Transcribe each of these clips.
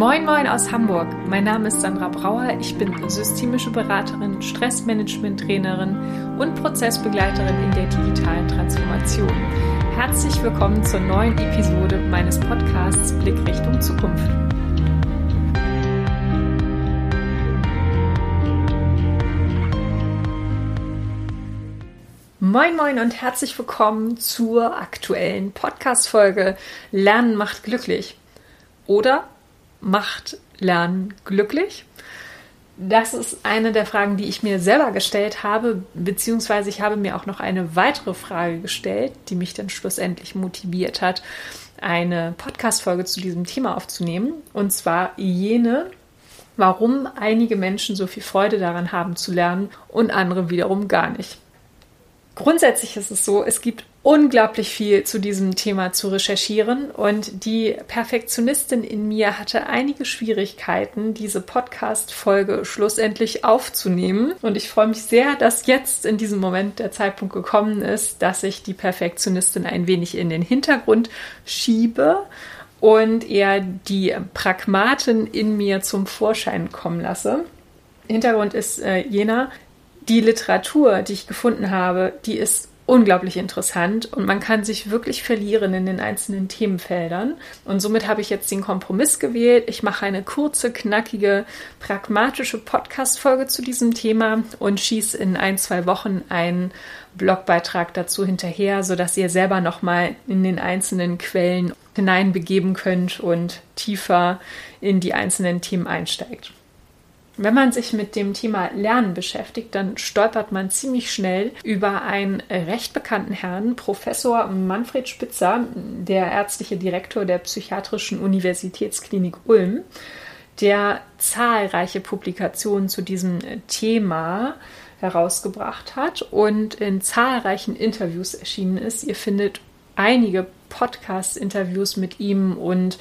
Moin Moin aus Hamburg. Mein Name ist Sandra Brauer. Ich bin systemische Beraterin, Stressmanagement-Trainerin und Prozessbegleiterin in der digitalen Transformation. Herzlich willkommen zur neuen Episode meines Podcasts Blick Richtung Zukunft. Moin Moin und herzlich willkommen zur aktuellen Podcast-Folge Lernen macht glücklich. Oder macht Lernen glücklich? Das ist eine der Fragen, die ich mir selber gestellt habe, beziehungsweise ich habe mir auch noch eine weitere Frage gestellt, die mich dann schlussendlich motiviert hat, eine Podcast-Folge zu diesem Thema aufzunehmen. Und zwar jene, warum einige Menschen so viel Freude daran haben zu lernen und andere wiederum gar nicht. Grundsätzlich ist es so, es gibt unglaublich viel zu diesem Thema zu recherchieren und die Perfektionistin in mir hatte einige Schwierigkeiten, diese Podcast-Folge schlussendlich aufzunehmen. Und ich freue mich sehr, dass jetzt in diesem Moment der Zeitpunkt gekommen ist, dass ich die Perfektionistin ein wenig in den Hintergrund schiebe und eher die Pragmatin in mir zum Vorschein kommen lasse. Hintergrund ist äh, jener, die Literatur, die ich gefunden habe, die ist unglaublich interessant und man kann sich wirklich verlieren in den einzelnen Themenfeldern. Und somit habe ich jetzt den Kompromiss gewählt. Ich mache eine kurze, knackige, pragmatische Podcast-Folge zu diesem Thema und schieße in ein, zwei Wochen einen Blogbeitrag dazu hinterher, sodass ihr selber nochmal in den einzelnen Quellen hineinbegeben könnt und tiefer in die einzelnen Themen einsteigt. Wenn man sich mit dem Thema Lernen beschäftigt, dann stolpert man ziemlich schnell über einen recht bekannten Herrn, Professor Manfred Spitzer, der ärztliche Direktor der Psychiatrischen Universitätsklinik Ulm, der zahlreiche Publikationen zu diesem Thema herausgebracht hat und in zahlreichen Interviews erschienen ist. Ihr findet einige Podcast-Interviews mit ihm und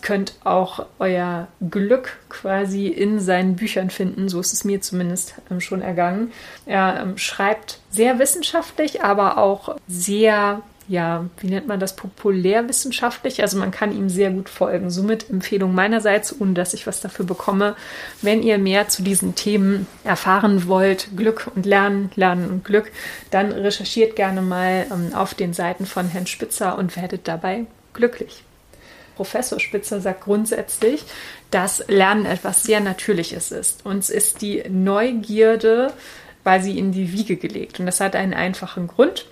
könnt auch euer Glück quasi in seinen Büchern finden. So ist es mir zumindest ähm, schon ergangen. Er ähm, schreibt sehr wissenschaftlich, aber auch sehr ja, wie nennt man das, populärwissenschaftlich. Also man kann ihm sehr gut folgen. Somit Empfehlung meinerseits, ohne dass ich was dafür bekomme. Wenn ihr mehr zu diesen Themen erfahren wollt, Glück und Lernen, Lernen und Glück, dann recherchiert gerne mal ähm, auf den Seiten von Herrn Spitzer und werdet dabei glücklich. Professor Spitzer sagt grundsätzlich, dass Lernen etwas sehr Natürliches ist. Uns ist die Neugierde quasi in die Wiege gelegt. Und das hat einen einfachen Grund.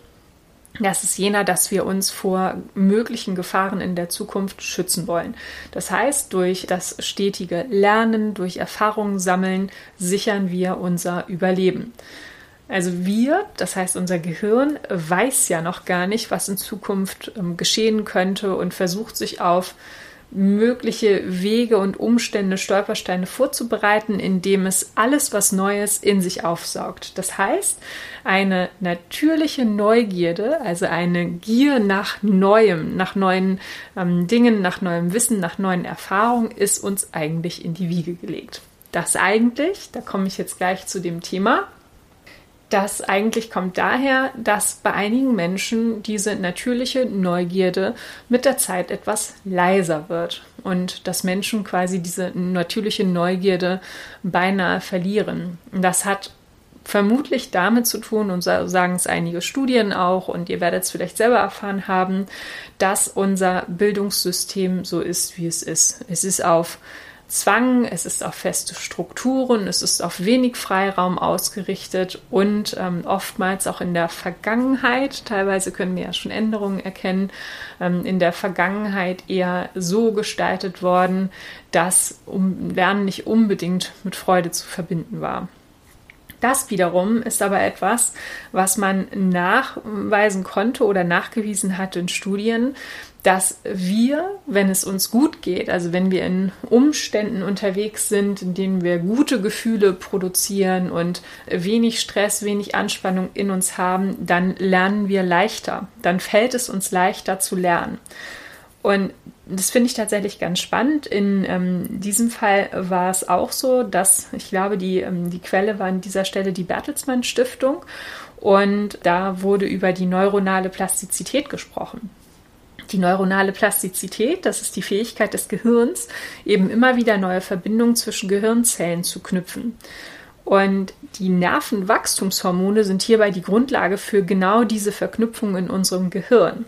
Das ist jener, dass wir uns vor möglichen Gefahren in der Zukunft schützen wollen. Das heißt, durch das stetige Lernen, durch Erfahrungen sammeln, sichern wir unser Überleben. Also wir, das heißt unser Gehirn, weiß ja noch gar nicht, was in Zukunft ähm, geschehen könnte und versucht sich auf mögliche Wege und Umstände, Stolpersteine vorzubereiten, indem es alles, was Neues in sich aufsaugt. Das heißt, eine natürliche Neugierde, also eine Gier nach Neuem, nach neuen ähm, Dingen, nach neuem Wissen, nach neuen Erfahrungen, ist uns eigentlich in die Wiege gelegt. Das eigentlich, da komme ich jetzt gleich zu dem Thema, das eigentlich kommt daher, dass bei einigen Menschen diese natürliche Neugierde mit der Zeit etwas leiser wird und dass Menschen quasi diese natürliche Neugierde beinahe verlieren. Das hat vermutlich damit zu tun, und sagen es einige Studien auch, und ihr werdet es vielleicht selber erfahren haben, dass unser Bildungssystem so ist, wie es ist. Es ist auf Zwang, es ist auf feste Strukturen, es ist auf wenig Freiraum ausgerichtet und ähm, oftmals auch in der Vergangenheit, teilweise können wir ja schon Änderungen erkennen, ähm, in der Vergangenheit eher so gestaltet worden, dass um Lernen nicht unbedingt mit Freude zu verbinden war. Das wiederum ist aber etwas, was man nachweisen konnte oder nachgewiesen hat in Studien, dass wir, wenn es uns gut geht, also wenn wir in Umständen unterwegs sind, in denen wir gute Gefühle produzieren und wenig Stress, wenig Anspannung in uns haben, dann lernen wir leichter. Dann fällt es uns leichter zu lernen. Und das finde ich tatsächlich ganz spannend. In ähm, diesem Fall war es auch so, dass ich glaube, die, ähm, die Quelle war an dieser Stelle die Bertelsmann Stiftung und da wurde über die neuronale Plastizität gesprochen. Die neuronale Plastizität, das ist die Fähigkeit des Gehirns, eben immer wieder neue Verbindungen zwischen Gehirnzellen zu knüpfen. Und die Nervenwachstumshormone sind hierbei die Grundlage für genau diese Verknüpfung in unserem Gehirn.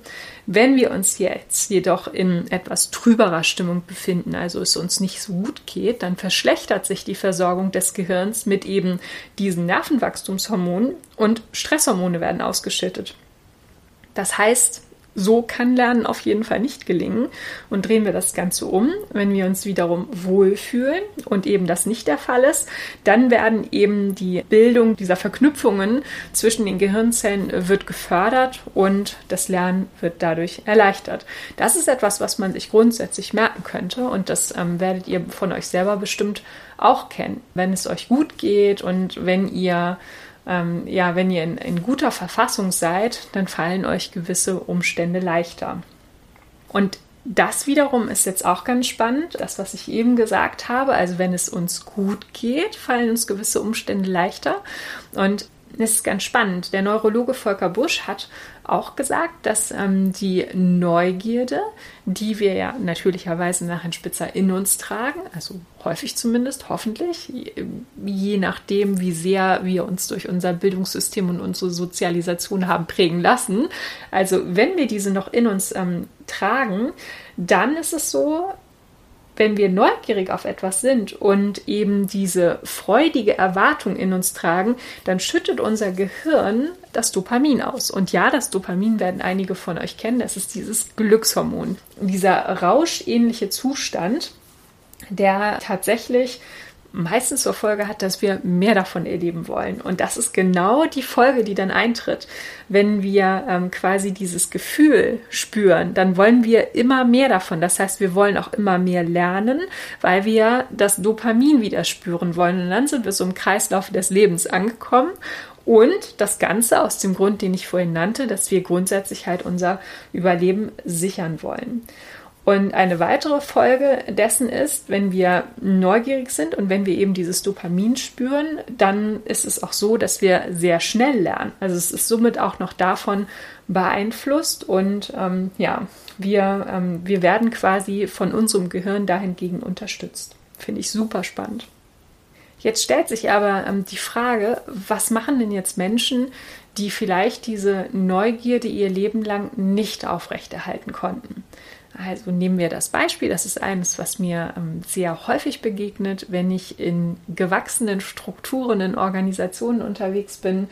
Wenn wir uns jetzt jedoch in etwas trüberer Stimmung befinden, also es uns nicht so gut geht, dann verschlechtert sich die Versorgung des Gehirns mit eben diesen Nervenwachstumshormonen und Stresshormone werden ausgeschüttet. Das heißt, so kann Lernen auf jeden Fall nicht gelingen. Und drehen wir das Ganze um, wenn wir uns wiederum wohlfühlen und eben das nicht der Fall ist, dann werden eben die Bildung dieser Verknüpfungen zwischen den Gehirnzellen wird gefördert und das Lernen wird dadurch erleichtert. Das ist etwas, was man sich grundsätzlich merken könnte und das ähm, werdet ihr von euch selber bestimmt auch kennen. Wenn es euch gut geht und wenn ihr ähm, ja, wenn ihr in, in guter Verfassung seid, dann fallen euch gewisse Umstände leichter. Und das wiederum ist jetzt auch ganz spannend, das, was ich eben gesagt habe. Also wenn es uns gut geht, fallen uns gewisse Umstände leichter. Und es ist ganz spannend. Der Neurologe Volker Busch hat auch gesagt, dass ähm, die Neugierde, die wir ja natürlicherweise nach ein Spitzer in uns tragen, also häufig zumindest, hoffentlich, je nachdem, wie sehr wir uns durch unser Bildungssystem und unsere Sozialisation haben prägen lassen. Also wenn wir diese noch in uns ähm, tragen, dann ist es so, wenn wir neugierig auf etwas sind und eben diese freudige Erwartung in uns tragen, dann schüttet unser Gehirn das Dopamin aus. Und ja, das Dopamin werden einige von euch kennen, das ist dieses Glückshormon. Dieser rauschähnliche Zustand, der tatsächlich meistens zur Folge hat, dass wir mehr davon erleben wollen. Und das ist genau die Folge, die dann eintritt. Wenn wir ähm, quasi dieses Gefühl spüren, dann wollen wir immer mehr davon. Das heißt, wir wollen auch immer mehr lernen, weil wir das Dopamin wieder spüren wollen. Und dann sind wir so im Kreislauf des Lebens angekommen. Und das Ganze aus dem Grund, den ich vorhin nannte, dass wir grundsätzlich halt unser Überleben sichern wollen. Und eine weitere Folge dessen ist, wenn wir neugierig sind und wenn wir eben dieses Dopamin spüren, dann ist es auch so, dass wir sehr schnell lernen. Also es ist somit auch noch davon beeinflusst und ähm, ja, wir, ähm, wir werden quasi von unserem Gehirn dahingegen unterstützt. Finde ich super spannend. Jetzt stellt sich aber ähm, die Frage, was machen denn jetzt Menschen, die vielleicht diese Neugierde ihr Leben lang nicht aufrechterhalten konnten? Also nehmen wir das Beispiel, das ist eines, was mir ähm, sehr häufig begegnet, wenn ich in gewachsenen Strukturen, in Organisationen unterwegs bin,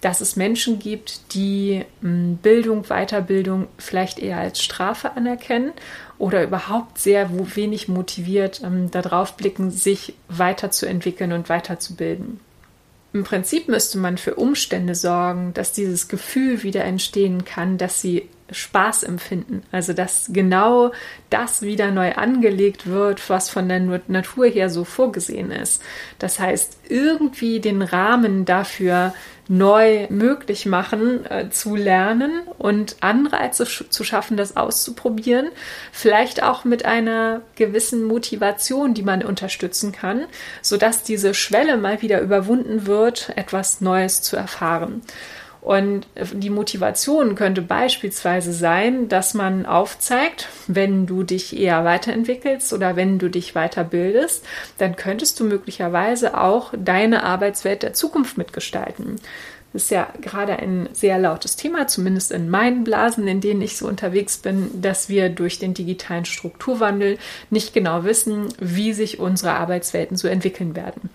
dass es Menschen gibt, die ähm, Bildung, Weiterbildung vielleicht eher als Strafe anerkennen oder überhaupt sehr wenig motiviert ähm, darauf blicken, sich weiterzuentwickeln und weiterzubilden. Im Prinzip müsste man für Umstände sorgen, dass dieses Gefühl wieder entstehen kann, dass sie Spaß empfinden. Also dass genau das wieder neu angelegt wird, was von der Natur her so vorgesehen ist. Das heißt, irgendwie den Rahmen dafür neu möglich machen, äh, zu lernen und Anreize zu schaffen, das auszuprobieren. Vielleicht auch mit einer gewissen Motivation, die man unterstützen kann, sodass diese Schwelle mal wieder überwunden wird, etwas Neues zu erfahren. Und die Motivation könnte beispielsweise sein, dass man aufzeigt, wenn du dich eher weiterentwickelst oder wenn du dich weiterbildest, dann könntest du möglicherweise auch deine Arbeitswelt der Zukunft mitgestalten. Das ist ja gerade ein sehr lautes Thema, zumindest in meinen Blasen, in denen ich so unterwegs bin, dass wir durch den digitalen Strukturwandel nicht genau wissen, wie sich unsere Arbeitswelten so entwickeln werden.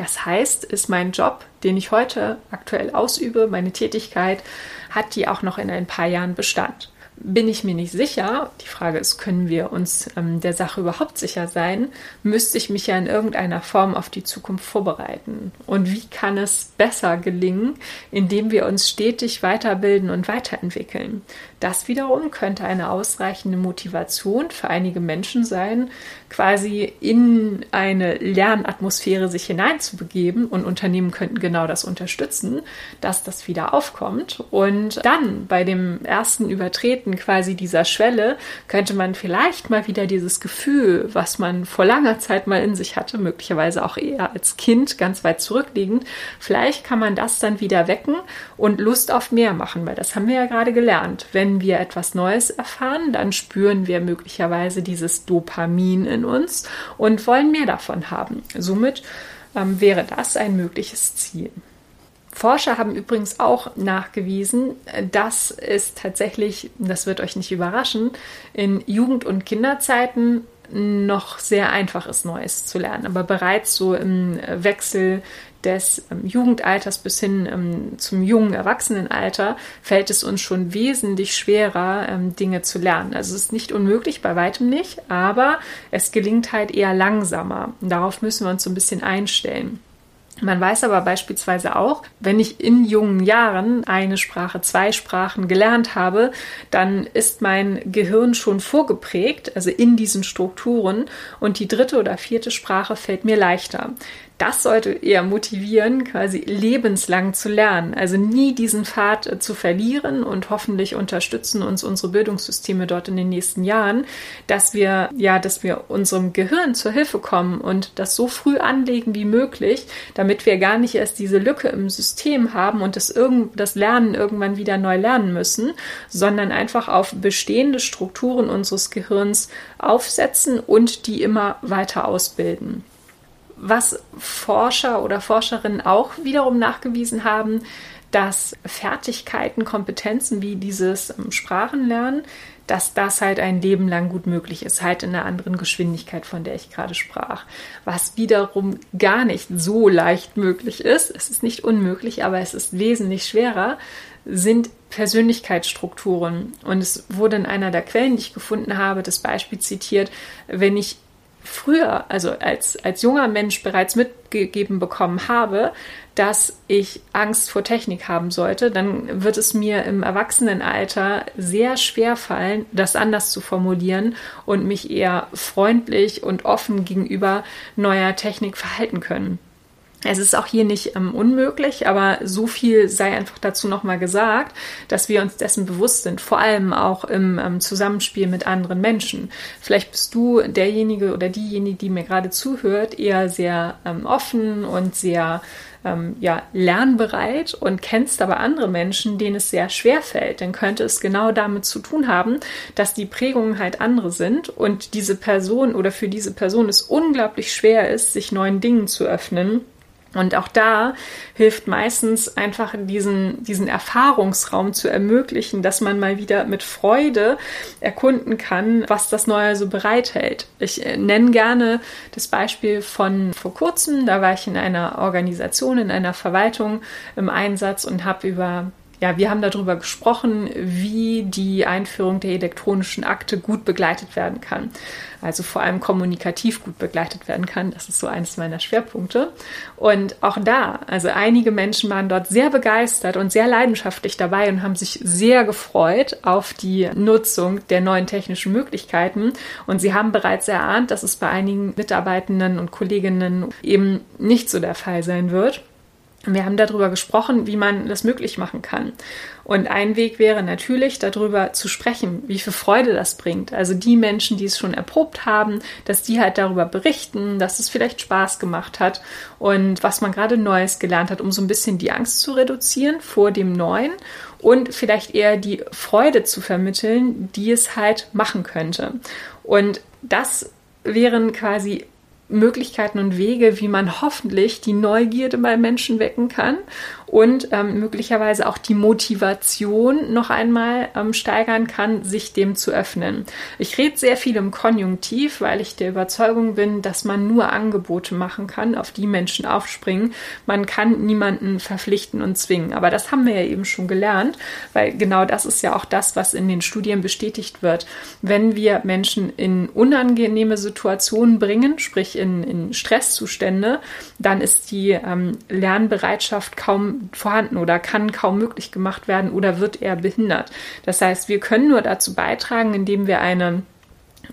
Das heißt, ist mein Job, den ich heute aktuell ausübe, meine Tätigkeit, hat die auch noch in ein paar Jahren Bestand? Bin ich mir nicht sicher. Die Frage ist, können wir uns ähm, der Sache überhaupt sicher sein? Müsste ich mich ja in irgendeiner Form auf die Zukunft vorbereiten? Und wie kann es besser gelingen, indem wir uns stetig weiterbilden und weiterentwickeln? Das wiederum könnte eine ausreichende Motivation für einige Menschen sein, quasi in eine Lernatmosphäre sich hineinzubegeben und Unternehmen könnten genau das unterstützen, dass das wieder aufkommt und dann bei dem ersten Übertreten Überschreiten quasi dieser Schwelle könnte man vielleicht mal wieder dieses Gefühl, was man vor langer Zeit mal in sich hatte, möglicherweise auch eher als Kind ganz weit zurückliegend, vielleicht kann man das dann wieder wecken und Lust auf mehr machen, weil das haben wir ja gerade gelernt. Wenn wir etwas Neues erfahren, dann spüren wir möglicherweise dieses Dopamin in uns und wollen mehr davon haben. Somit ähm, wäre das ein mögliches Ziel. Forscher haben übrigens auch nachgewiesen, dass es tatsächlich, das wird euch nicht überraschen, in Jugend- und Kinderzeiten noch sehr einfach ist, Neues zu lernen. Aber bereits so im Wechsel des ähm, Jugendalters bis hin ähm, zum jungen Erwachsenenalter fällt es uns schon wesentlich schwerer, ähm, Dinge zu lernen. Also es ist nicht unmöglich, bei weitem nicht, aber es gelingt halt eher langsamer. Und darauf müssen wir uns so ein bisschen einstellen. Man weiß aber beispielsweise auch, wenn ich in jungen Jahren eine Sprache, zwei Sprachen gelernt habe, dann ist mein Gehirn schon vorgeprägt, also in diesen Strukturen, und die dritte oder vierte Sprache fällt mir leichter das sollte eher motivieren, quasi lebenslang zu lernen. Also nie diesen Pfad äh, zu verlieren und hoffentlich unterstützen uns unsere Bildungssysteme dort in den nächsten Jahren, dass wir, ja, dass wir unserem Gehirn zur Hilfe kommen und das so früh anlegen wie möglich, damit wir gar nicht erst diese Lücke im System haben und das, irgend, das Lernen irgendwann wieder neu lernen müssen, sondern einfach auf bestehende Strukturen unseres Gehirns aufsetzen und die immer weiter ausbilden. Was Forscher oder Forscherinnen auch wiederum nachgewiesen haben, dass Fertigkeiten, Kompetenzen wie dieses ähm, Sprachenlernen, dass das halt ein Leben lang gut möglich ist, halt in einer anderen Geschwindigkeit, von der ich gerade sprach. Was wiederum gar nicht so leicht möglich ist, es ist nicht unmöglich, aber es ist wesentlich schwerer, sind Persönlichkeitsstrukturen. Und es wurde in einer der Quellen, die ich gefunden habe, das Beispiel zitiert, wenn ich früher, also als, als junger Mensch bereits mitgegeben bekommen habe, dass ich Angst vor Technik haben sollte, dann wird es mir im Erwachsenenalter sehr schwer fallen, das anders zu formulieren und mich eher freundlich und offen gegenüber neuer Technik verhalten können. Es ist auch hier nicht ähm, unmöglich, aber so viel sei einfach dazu nochmal gesagt, dass wir uns dessen bewusst sind, vor allem auch im ähm, Zusammenspiel mit anderen Menschen. Vielleicht bist du derjenige oder diejenige, die mir gerade zuhört, eher sehr ähm, offen und sehr ähm, ja, lernbereit und kennst aber andere Menschen, denen es sehr schwer fällt, dann könnte es genau damit zu tun haben, dass die Prägungen halt andere sind und diese Person oder für diese Person es unglaublich schwer ist, sich neuen Dingen zu öffnen und auch da hilft meistens einfach diesen, diesen Erfahrungsraum zu ermöglichen, dass man mal wieder mit Freude erkunden kann, was das Neue so bereithält. Ich äh, nenne gerne das Beispiel von vor kurzem. Da war ich in einer Organisation, in einer Verwaltung im Einsatz und habe über ja, wir haben darüber gesprochen, wie die Einführung der elektronischen Akte gut begleitet werden kann. Also vor allem kommunikativ gut begleitet werden kann. Das ist so eines meiner Schwerpunkte. Und auch da, also einige Menschen waren dort sehr begeistert und sehr leidenschaftlich dabei und haben sich sehr gefreut auf die Nutzung der neuen technischen Möglichkeiten. Und sie haben bereits erahnt, dass es bei einigen Mitarbeitenden und Kolleginnen eben nicht so der Fall sein wird. Wir haben darüber gesprochen, wie man das möglich machen kann. Und ein Weg wäre natürlich, darüber zu sprechen, wie viel Freude das bringt. Also die Menschen, die es schon erprobt haben, dass die halt darüber berichten, dass es vielleicht Spaß gemacht hat und was man gerade Neues gelernt hat, um so ein bisschen die Angst zu reduzieren vor dem Neuen und vielleicht eher die Freude zu vermitteln, die es halt machen könnte. Und das wären quasi Möglichkeiten und Wege, wie man hoffentlich die Neugierde bei Menschen wecken kann und ähm, möglicherweise auch die Motivation noch einmal ähm, steigern kann, sich dem zu öffnen. Ich rede sehr viel im Konjunktiv, weil ich der Überzeugung bin, dass man nur Angebote machen kann, auf die Menschen aufspringen. Man kann niemanden verpflichten und zwingen. Aber das haben wir ja eben schon gelernt, weil genau das ist ja auch das, was in den Studien bestätigt wird. Wenn wir Menschen in unangenehme Situationen bringen, sprich in, in Stresszustände, dann ist die ähm, Lernbereitschaft kaum vorhanden oder kann kaum möglich gemacht werden oder wird eher behindert. Das heißt, wir können nur dazu beitragen, indem wir eine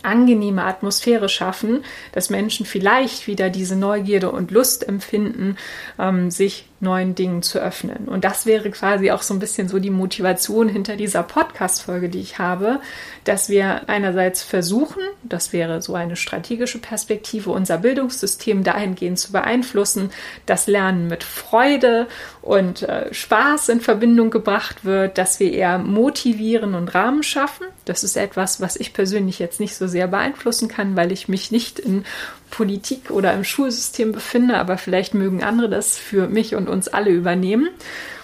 angenehme Atmosphäre schaffen, dass Menschen vielleicht wieder diese Neugierde und Lust empfinden, ähm, sich neuen Dingen zu öffnen. Und das wäre quasi auch so ein bisschen so die Motivation hinter dieser Podcast-Folge, die ich habe, dass wir einerseits versuchen, das wäre so eine strategische Perspektive, unser Bildungssystem dahingehend zu beeinflussen, dass Lernen mit Freude und äh, Spaß in Verbindung gebracht wird, dass wir eher motivieren und Rahmen schaffen. Das ist etwas, was ich persönlich jetzt nicht so sehr beeinflussen kann, weil ich mich nicht in Politik oder im Schulsystem befinde, aber vielleicht mögen andere das für mich und uns alle übernehmen.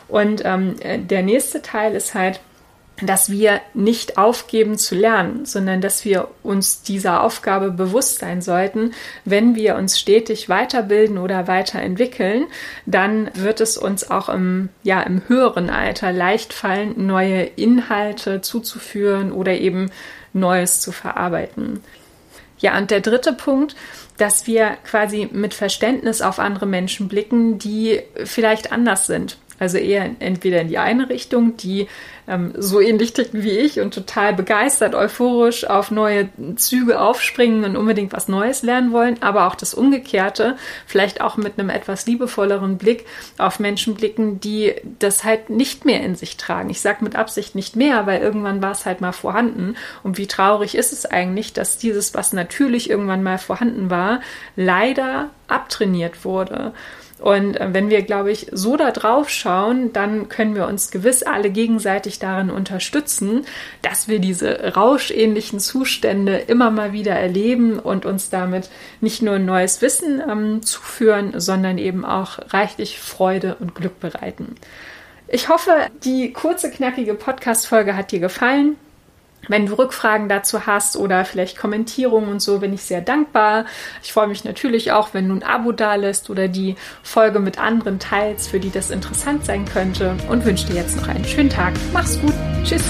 Und ähm, der nächste Teil ist halt, dass wir nicht aufgeben zu lernen, sondern dass wir uns dieser Aufgabe bewusst sein sollten. Wenn wir uns stetig weiterbilden oder weiterentwickeln, dann wird es uns auch im, ja, im höheren Alter leicht fallen, neue Inhalte zuzuführen oder eben Neues zu verarbeiten. Ja, und der dritte Punkt, dass wir quasi mit Verständnis auf andere Menschen blicken, die vielleicht anders sind. Also eher entweder in die eine Richtung, die ähm, so ähnlich ticken wie ich und total begeistert, euphorisch auf neue Züge aufspringen und unbedingt was Neues lernen wollen, aber auch das Umgekehrte, vielleicht auch mit einem etwas liebevolleren Blick auf Menschen blicken, die das halt nicht mehr in sich tragen. Ich sage mit Absicht nicht mehr, weil irgendwann war es halt mal vorhanden. Und wie traurig ist es eigentlich, dass dieses, was natürlich irgendwann mal vorhanden war, leider abtrainiert wurde. Und äh, wenn wir, glaube ich, so da drauf schauen, dann können wir uns gewiss alle gegenseitig darin unterstützen, dass wir diese rauschähnlichen Zustände immer mal wieder erleben und uns damit nicht nur neues Wissen ähm, zuführen, sondern eben auch reichlich Freude und Glück bereiten. Ich hoffe, die kurze, knackige Podcast-Folge hat dir gefallen. Wenn du Rückfragen dazu hast oder vielleicht Kommentierungen und so, bin ich sehr dankbar. Ich freue mich natürlich auch, wenn du ein Abo dalässt oder die Folge mit anderen teilst, für die das interessant sein könnte. Und wünsche dir jetzt noch einen schönen Tag. Mach's gut. Tschüss.